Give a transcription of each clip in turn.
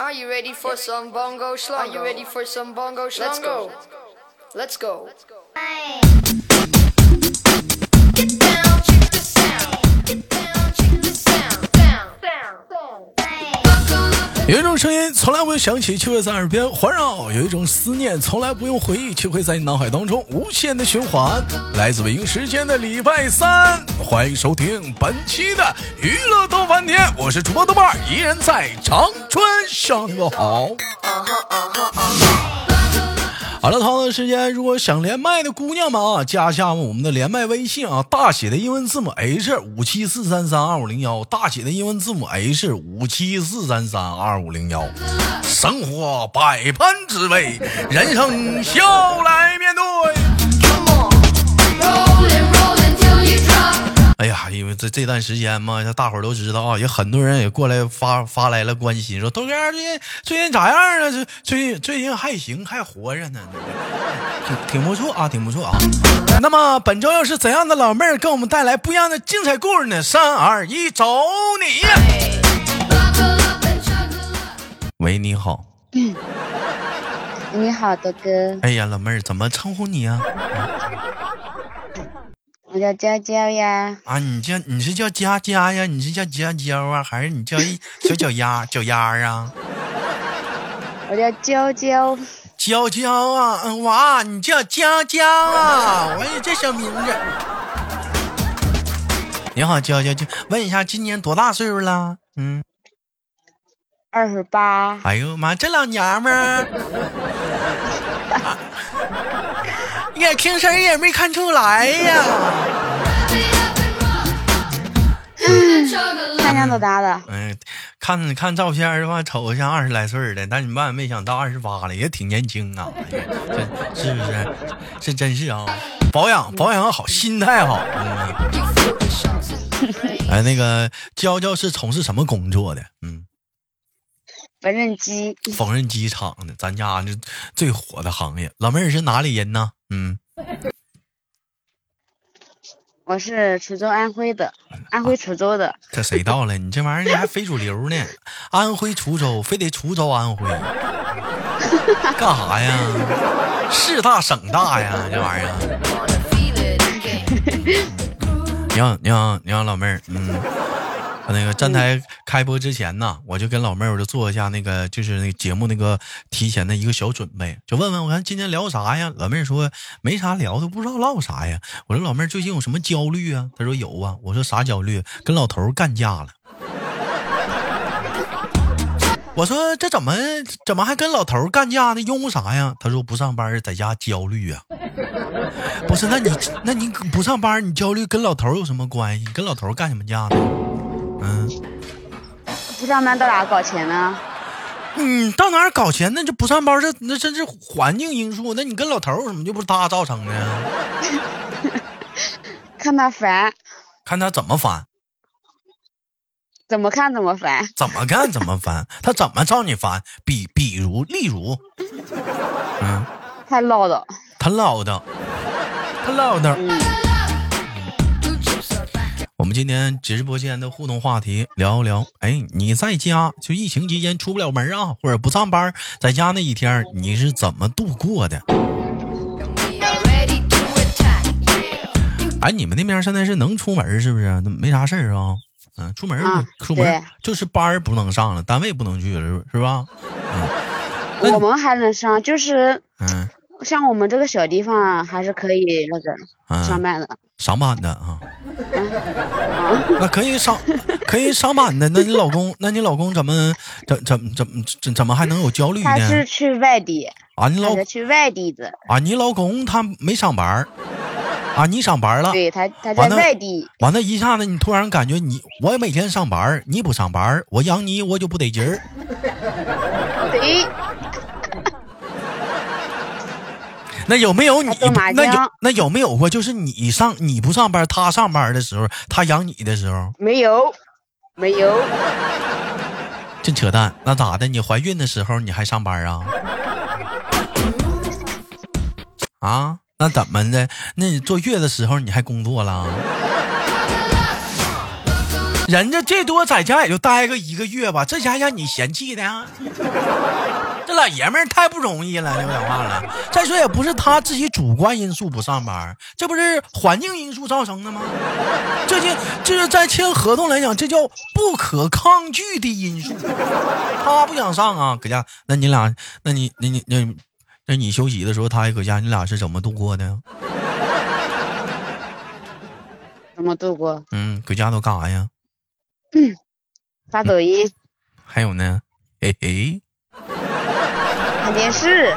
Are you ready for some bongo schlongo? Are you ready for some bongo schlongo? Let's go. Let's go. Get 有一种声音从来不用响起，却会在耳边环绕；有一种思念从来不用回忆，却会在你脑海当中无限的循环。来自北京时间的礼拜三，欢迎收听本期的娱乐逗翻天，我是主播豆瓣，依然在长春向你们好。好了，同样的时间，如果想连麦的姑娘们啊，加一下我们的连麦微信啊，大写的英文字母 H 五七四三三二五零幺，大写的英文字母 H 五七四三三二五零幺。生活百般滋味，人生笑来面对。哎呀，因为这这段时间嘛，这大伙儿都知道啊，也很多人也过来发发来了关心，说豆哥最近最近咋样啊？这最近最近还行，还活着呢，挺挺不错啊，挺不错啊。那么本周又是怎样的老妹儿给我们带来不一样的精彩故事呢？三二一，走你.喂，你好。你好，豆哥，哎呀，老妹儿怎么称呼你啊？我叫娇娇呀。啊，你叫你是叫佳佳呀？你是叫娇娇啊？还是你叫一小脚丫脚丫儿啊？我叫娇娇，娇娇啊，嗯哇，你叫娇娇啊？我也这小名字。你好，娇娇，就问一下，今年多大岁数了？嗯，二十八。哎呦妈，这老娘们儿，也听声儿也没看出来呀。嗯，看看照片的话，瞅着像二十来岁的，但你万万没想到二十八了，也挺年轻啊。哎呀这是不是？这真是啊，保养保养好，心态好。哎，那个娇娇是从事什么工作的？嗯，缝纫机，缝纫机厂的，咱家这最火的行业。老妹儿是哪里人呢？嗯，我是滁州安徽的，安徽滁州的。这谁到了？你这玩意儿你还非主流呢？安徽滁州，非得滁州安徽，干啥呀？市大省大呀，这玩意儿。你好，你好，你好，老妹儿，嗯。那个站台开播之前呢，我就跟老妹儿我就做一下那个就是那个节目那个提前的一个小准备，就问问我看今天聊啥呀？老妹儿说没啥聊的，不知道唠啥呀。我说老妹儿最近有什么焦虑啊？她说有啊。我说啥焦虑？跟老头干架了。我说这怎么怎么还跟老头干架呢？因为啥呀？她说不上班在家焦虑啊。不是，那你那你不上班你焦虑跟老头有什么关系？跟老头干什么架呢？嗯。不上班到哪搞钱呢？嗯，到哪儿搞钱？那就不上班，这那这是环境因素。那你跟老头儿有什么就不是他造成的？看他烦，看他怎么烦，怎么看怎么烦。怎么干怎么烦，他怎么招你烦？比比如，例如，嗯，太唠叨。他唠叨，他唠叨。们今天直播间的互动话题聊一聊，哎，你在家就疫情期间出不了门啊，或者不上班，在家那一天你是怎么度过的.哎，你们那边现在是能出门是不是？那没啥事儿啊。嗯，出门出门儿就是班儿不能上了，单位不能去了，是是吧？那我们还能上，就是嗯像我们这个小地方啊还是可以那个嗯，上班的。上班的啊，啊，那可以上可以上班的。那你老公，那你老公怎么怎怎怎怎怎么还能有焦虑呢他是？去外地，啊，你老去外地的。啊，你老公他没上班儿啊，你上班了。对他，他在外地。完了，一下子你突然感觉你我每天上班，你不上班，我养你我就不得劲儿。对，那有没有你那有那有没有过就是你上你不上班，他上班的时候，他养你的时候，没有，没有，真扯淡。那咋的？你怀孕的时候你还上班啊？啊？那怎么的？那你坐月的时候你还工作了？人家最多在家也就待个一个月吧，这家让你嫌弃的啊，这老爷们儿太不容易了，说讲话了。再说也不是他自己主观因素不上班，这不是环境因素造成的吗？这就就是在签合同来讲，这叫不可抗拒的因素。他不想上啊，搁家，那你俩，那你，那你，那那你休息的时候，他也搁家，你俩是怎么度过的？怎么度过？嗯，搁家都干啥呀？嗯，发抖音、还有呢？嘿嘿，看电视，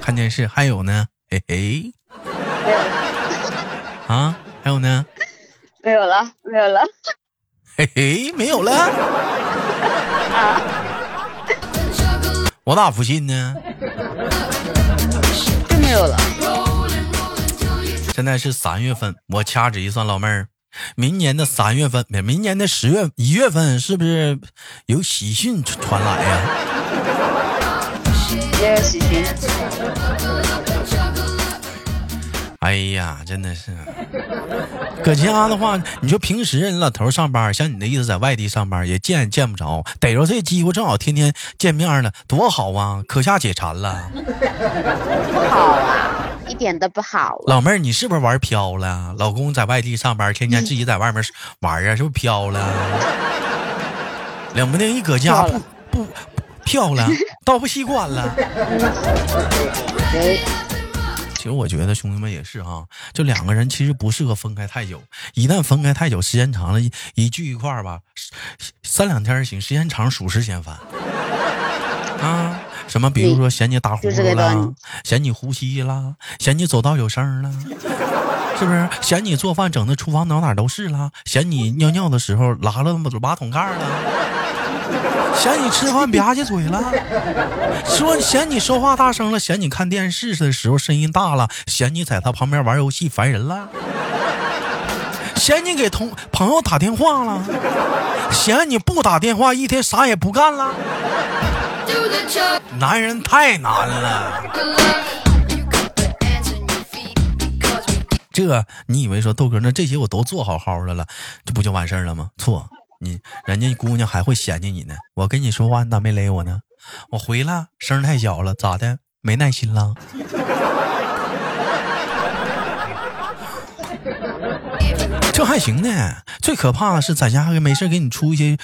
看电视，还有呢？嘿嘿，没有啊，还有呢？没有了，没有了。嘿嘿，没有了。我咋不信呢？真没有了。现在是三月份，我掐指一算，老妹儿，明年的三月份，明年的十月一月份，是不是有喜讯传来呀？也有喜讯，哎呀，真的是，搁家的话，你说平时人老头上班，像你的意思，在外地上班也见也见不着，逮着这机会正好天天见面了，多好啊，可下解馋了。不好啊，一点都不好啊。老妹儿，你是不是玩飘了？老公在外地上班，天天自己在外面玩啊，是不是飘了？冷不丁一搁家不不不飘了，倒不习惯了。其实我觉得兄弟们也是哈，就两个人其实不适合分开太久，一旦分开太久，时间长了，一一聚一块儿吧，三两天行，时间长属实嫌烦。啊，什么比如说嫌你打呼噜啦个道理，嫌你呼吸啦，嫌你走道有声儿啦，是不是？嫌你做饭整的厨房哪哪都是啦，嫌你尿尿的时候拉了马桶盖儿了，嫌你吃饭吧唧嘴了，说嫌你说话大声了，嫌你看电视的时候声音大了，嫌你在他旁边玩游戏烦人了，嫌你给同朋友打电话了，嫌你不打电话一天啥也不干了。男人太难了，这你以为说豆哥那这些我都做好好的了，这不就完事儿了吗？错，你人家姑娘还会嫌弃你呢。我跟你说话，你咋没勒我呢？我回了，声太小了，咋的？没耐心了？这还行呢，最可怕的是在家还没事给你出一些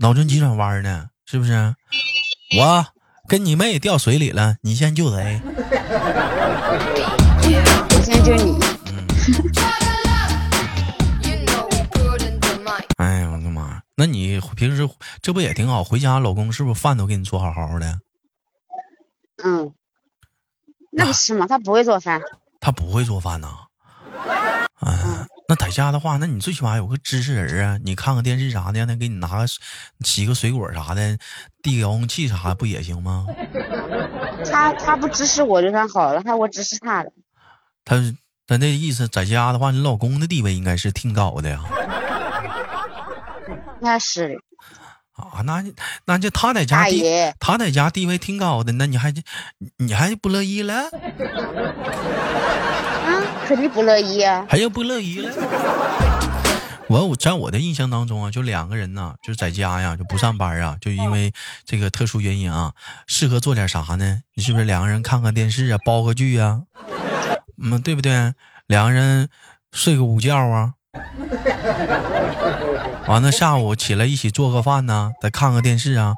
脑筋急转弯呢，是不是？我跟你妹掉水里了，你先救谁？我先救你。那你平时这不也挺好？回家老公是不是饭都给你做好好的？嗯，那不是吗？他不会做饭。他不会做饭呐。啊，那在家的话，那你最起码有个支持人啊，你看看电视啥的，让他给你拿个洗个水果啥的，递个遥控器啥不也行吗？他他不支持我就算好了，他我支持他了。他他那意思，在家的话，你老公的地位应该是挺高的呀。那是的啊，那那就他在家地他在家地位挺高的，那你还你还不乐意了？啊，肯定不乐意啊。还要不乐意了？我我在我的印象当中啊，就两个人呢，就在家呀，就不上班啊，就因为这个特殊原因啊，适合做点啥呢？你是不是两个人看看电视啊，煲个剧啊，嗯，对不对？两个人睡个午觉啊，完了下午起来一起做个饭呐，再看个电视啊，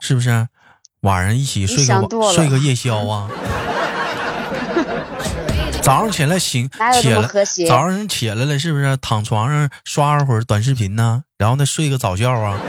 是不是？晚上一起睡个睡个夜宵啊。早上起来醒起来早上起来了，是不是躺床上刷会儿短视频呢？然后再睡个早觉啊？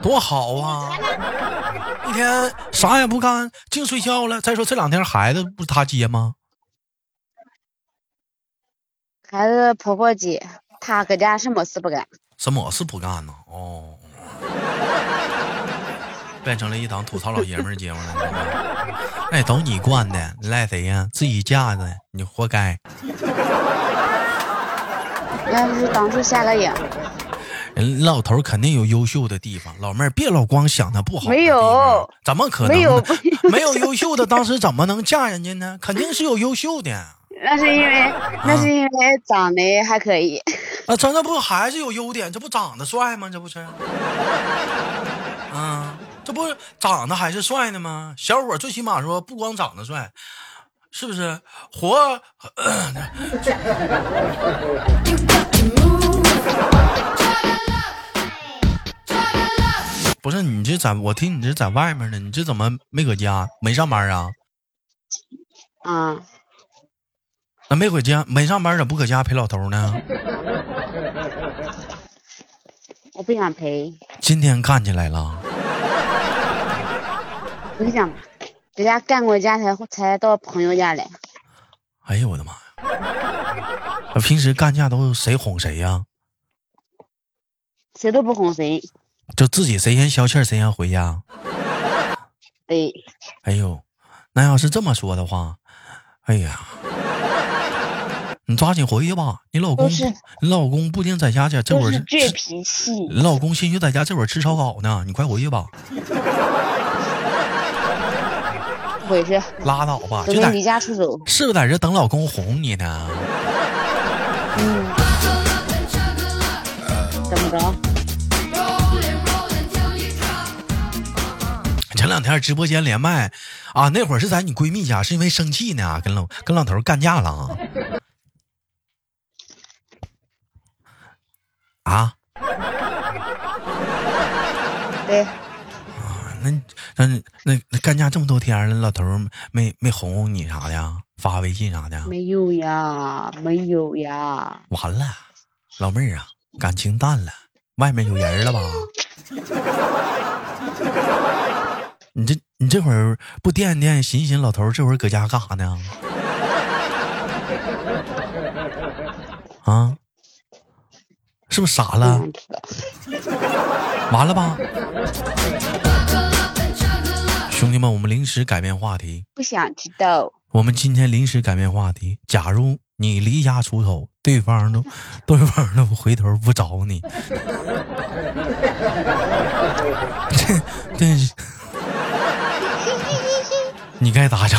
多好啊！一天啥也不干，净睡觉了。再说这两天孩子不是他接吗？孩子婆婆接，她搁家什么事不干。什么事不干呢？哦，变成了一档吐槽老爷们儿节目了。哎，都你惯的，你赖谁呀？自己架的，你活该。要不是当初瞎了眼，人老头肯定有优秀的地方，老妹儿别老光想他不好没有，怎么可能？没有没有优秀的，当时怎么能嫁人家呢？肯定是有优秀的。那是因为那是因为长得还可以。啊，咱这不还是有优点？这不长得帅吗？这不是？啊，这不长得还是帅呢吗？小伙最起码说不光长得帅，是不是？活，不是你这在我听你这在外面呢，你这怎么没搁家？没上班啊？啊，那没回家没上班，咋不搁家陪老头呢？我不想陪，今天干起来了。我跟你讲，人家干过家才才到朋友家来。哎呦我的妈呀！那平时干架都是谁哄谁呀？谁都不哄谁。就自己谁先消气儿谁先回家。对，哎呦，那要是这么说的话，哎呀，你抓紧回去吧。你老公，你老公不定在家去这会儿倔脾气。你老公兴许在家这会儿吃烧烤呢，你快回去吧，不回去，拉倒吧，就在离家出走。是不是在这等老公哄你呢？嗯，怎么着？前两天直播间连麦啊，那会儿是在你闺蜜家，是因为生气呢，跟老跟老头干架了啊。啊，对，那那那那干架这么多天了，老头儿没没哄哄你啥的呀？发微信啥的？没有呀，没有呀。完了，老妹儿啊，感情淡了，外面有人了吧？你这你这会儿不惦惦寻寻老头儿这会儿搁家干啥呢？啊？是不是傻了？完了吧？兄弟们，我们临时改变话题。不想知道。我们今天临时改变话题。假如你离家出走，对方都 对方都回头不找你，这这是你该咋整？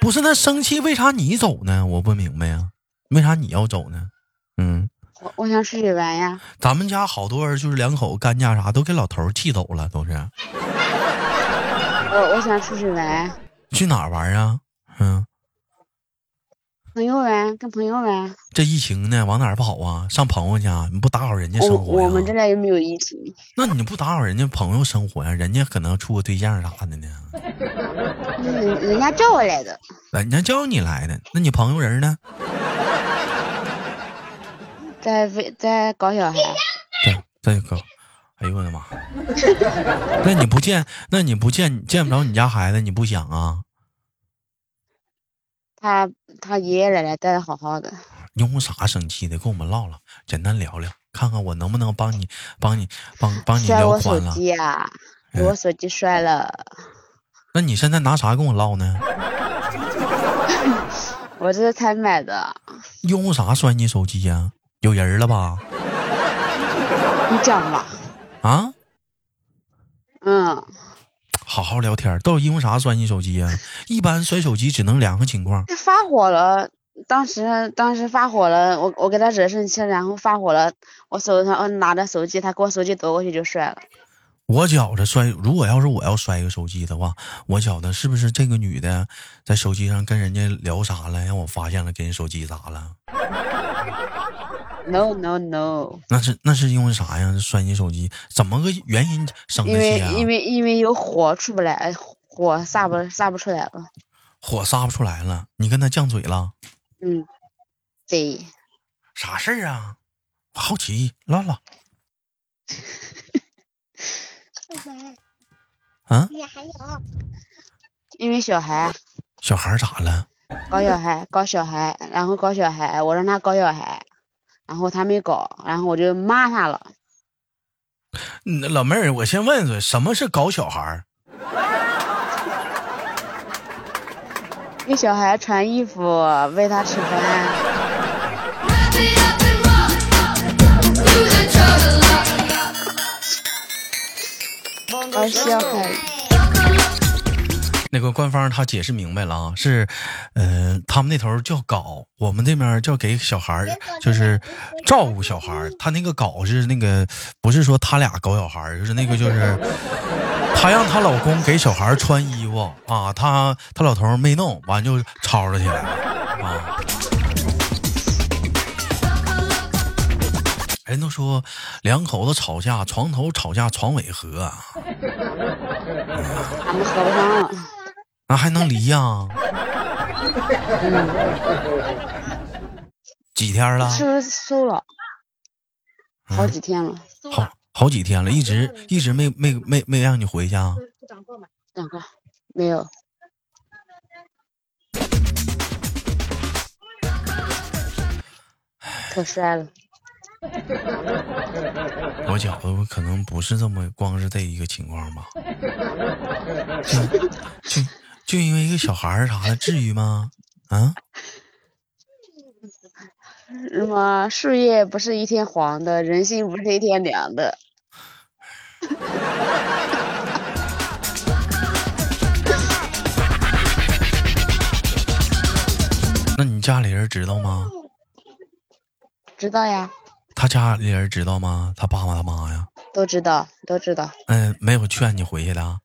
不是那生气，为啥你走呢？我不明白呀，为啥你要走呢？嗯，我我想出去玩呀。咱们家好多人就是两口子干架啥，都给老头气走了，都是我我想出去玩，去哪儿玩啊？嗯。朋友玩，跟朋友玩。这疫情呢，往哪儿跑啊？上朋友家，你不打扰人家生活啊？我们这边又没有疫情，那你不打扰人家朋友生活呀？人家可能处个对象啥的呢，人人家叫我来的，人家叫你来的，那你朋友人呢？在为在搞小孩。对，在搞，哎呦我的妈！那你不见，那你不见见不着你家孩子，你不想啊？他他爷爷奶奶带的好好的，因为啥生气的？跟我们唠唠，简单聊聊，看看我能不能帮你，帮你，帮帮你聊宽了。机呀、给嗯我手机摔了，那你现在拿啥跟我唠呢？我这才买的。因为啥摔你手机呀、有人了吧？你讲吧，啊？嗯，好好聊天儿，都是因为啥摔你手机呀、一般摔手机只能两个情况，他发火了。当时当时发火了，我我给他惹生气了，然后发火了，我手上我拿着手机，他给我手机夺过去就摔了。我觉着摔，如果要是我要摔一个手机的话，我觉得是不是这个女的在手机上跟人家聊啥了，让我发现了，给人手机砸了？No no no，那是那是因为啥呀？摔你手机怎么个原因生因为的气啊？因为因为有火出不来，火撒不撒不出来了。火撒不出来了，你跟他犟嘴了，嗯，对，啥事儿啊？好奇，唠唠 啊，也还有，因为小孩小孩咋了？搞小孩搞小孩，然后搞小孩，我让他搞小孩，然后他没搞，然后我就骂他了。嗯老妹儿，我先问问，什么是搞小孩儿？给小孩穿衣服，喂他吃饭.搞小孩。那个官方他解释明白了啊，是，呃，他们那头叫搞，我们这边叫给小孩，就是照顾小孩。他那个搞是那个，不是说他俩搞小孩，就是 那个就是，她让她老公给小孩穿衣服啊，她她老头没弄完就吵吵起来了啊。人都说两口子吵架，床头吵架床尾和啊，俺们合不上了。那还能离呀、几天了？是不是瘦了？好几天了，好好几天了，一直一直没没没没让你回去啊？两个没有。可帅了，我觉得可能不是这么光是这一个情况吧，就因为一个小孩儿啥的，至于吗？啊？什么树叶不是一天黄的，人心不是一天凉的。那你家里人知道吗？知道呀，他家里人知道吗？他爸爸他妈呀？都知道，都知道，嗯，没有劝你回去的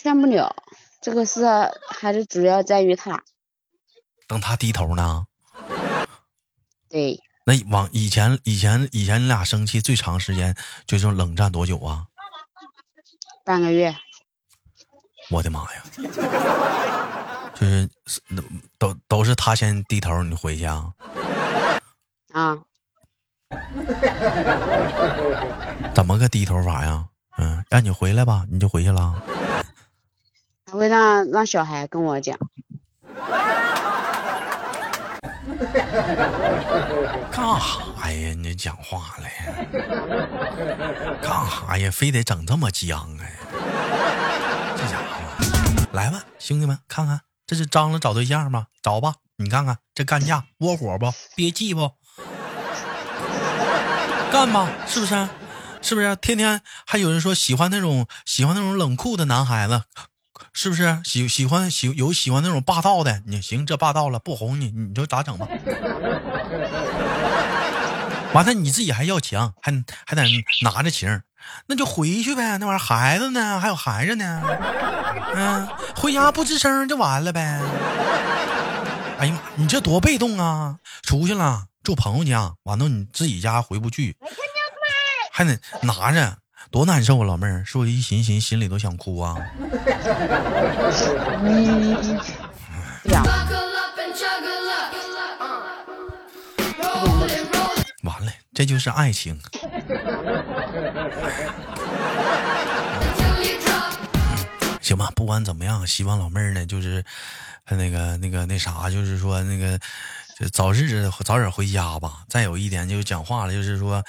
啊。劝不了。这个事还是主要在于他。等他低头呢？对，那往以前以前以前你俩生气最长时间就是冷战多久啊？半个月。我的妈呀！就是那都都是他先低头，你回去啊？啊，怎么个低头法呀？嗯，让你回来吧，你就回去了。会让让小孩跟我讲，干哈呀？你讲话了呀？干哈呀？非得整这么僵啊？这家伙，来吧，兄弟们，看看这是张罗找对象吗？找吧，你看看这干架窝火不？憋气不？干吧，是不是？是不是？天天还有人说喜欢那种喜欢那种冷酷的男孩子，是不是？喜喜欢喜有喜欢那种霸道的，你行这霸道了不哄你，你就咋整吧？完了你自己还要强，还还得拿着情，那就回去呗。那玩意儿孩子呢？还有孩子呢？嗯，回家不吱声就完了呗。哎呀妈，你这多被动啊！出去了住朋友家，完了你自己家回不去，还得拿着，多难受啊！老妹儿，是不是一寻寻心里都想哭啊。完了，这就是爱情。行吧，不管怎么样，希望老妹儿呢，就是呃那个那个那啥，就是说那个就早日早点回家吧。再有一点就讲话了，就是说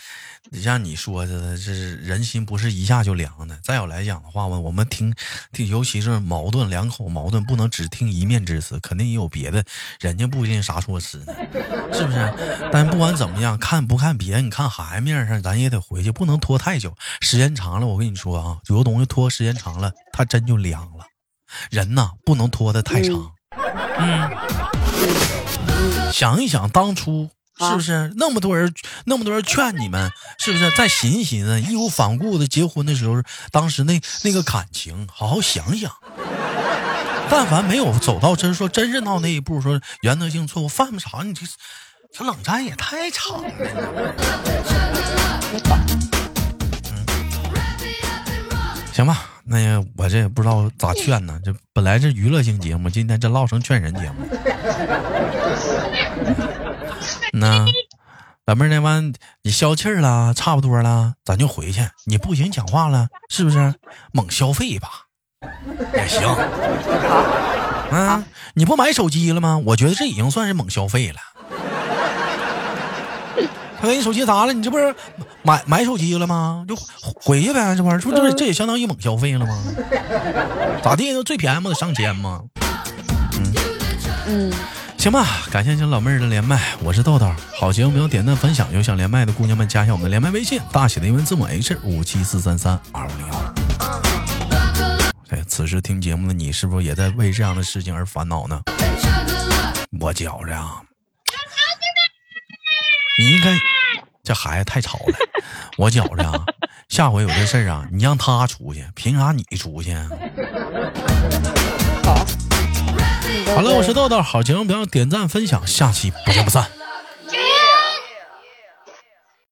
像你说的，这是人心不是一下就凉的。再有来讲的话，我我们听听，尤其是矛盾两口矛盾，不能只听一面之词，肯定也有别的，人家不一定啥说辞呢，是不是？但不管怎么样，看不看别人，你看孩子面上，咱也得回去，不能拖太久。时间长了，我跟你说啊，有的东西拖时间长了，它真就凉了。人呐，不能拖得太长。嗯，想一想当初。是不是那么多人，那么多人劝你们，是不是再寻思寻思，义无反顾的结婚的时候，当时那那个感情，好好想想。但凡没有走到真说真是到那一步，说原则性错误犯不着，你这这冷战也太长了。行吧，那也我这也不知道咋劝呢。这本来是娱乐性节目，今天这唠成劝人节目。那老妹儿，那完你消气儿了，差不多了，咱就回去。你不行讲话了，是不是？猛消费吧，也行。啊，你不买手机了吗？我觉得这已经算是猛消费了。他给你手机砸了？你这不是买买手机了吗？就回去呗，这玩意儿，这不这不这也相当于猛消费了吗？咋地？最便宜不得上千吗？嗯嗯，行吧，感谢您老妹儿的连麦，我是豆豆。好节目没有点赞分享，有想连麦的姑娘们加一下我们的连麦微信，大写的英文字母 H 五七四三三二五零幺。哎，此时听节目的你，是不是也在为这样的事情而烦恼呢？我觉着啊，你应该这孩子太吵了。我觉着啊，下回有这事儿啊，你让他出去，凭啥你出去？好。好了，我是豆豆，好节目不要点赞分享，下期不见不散。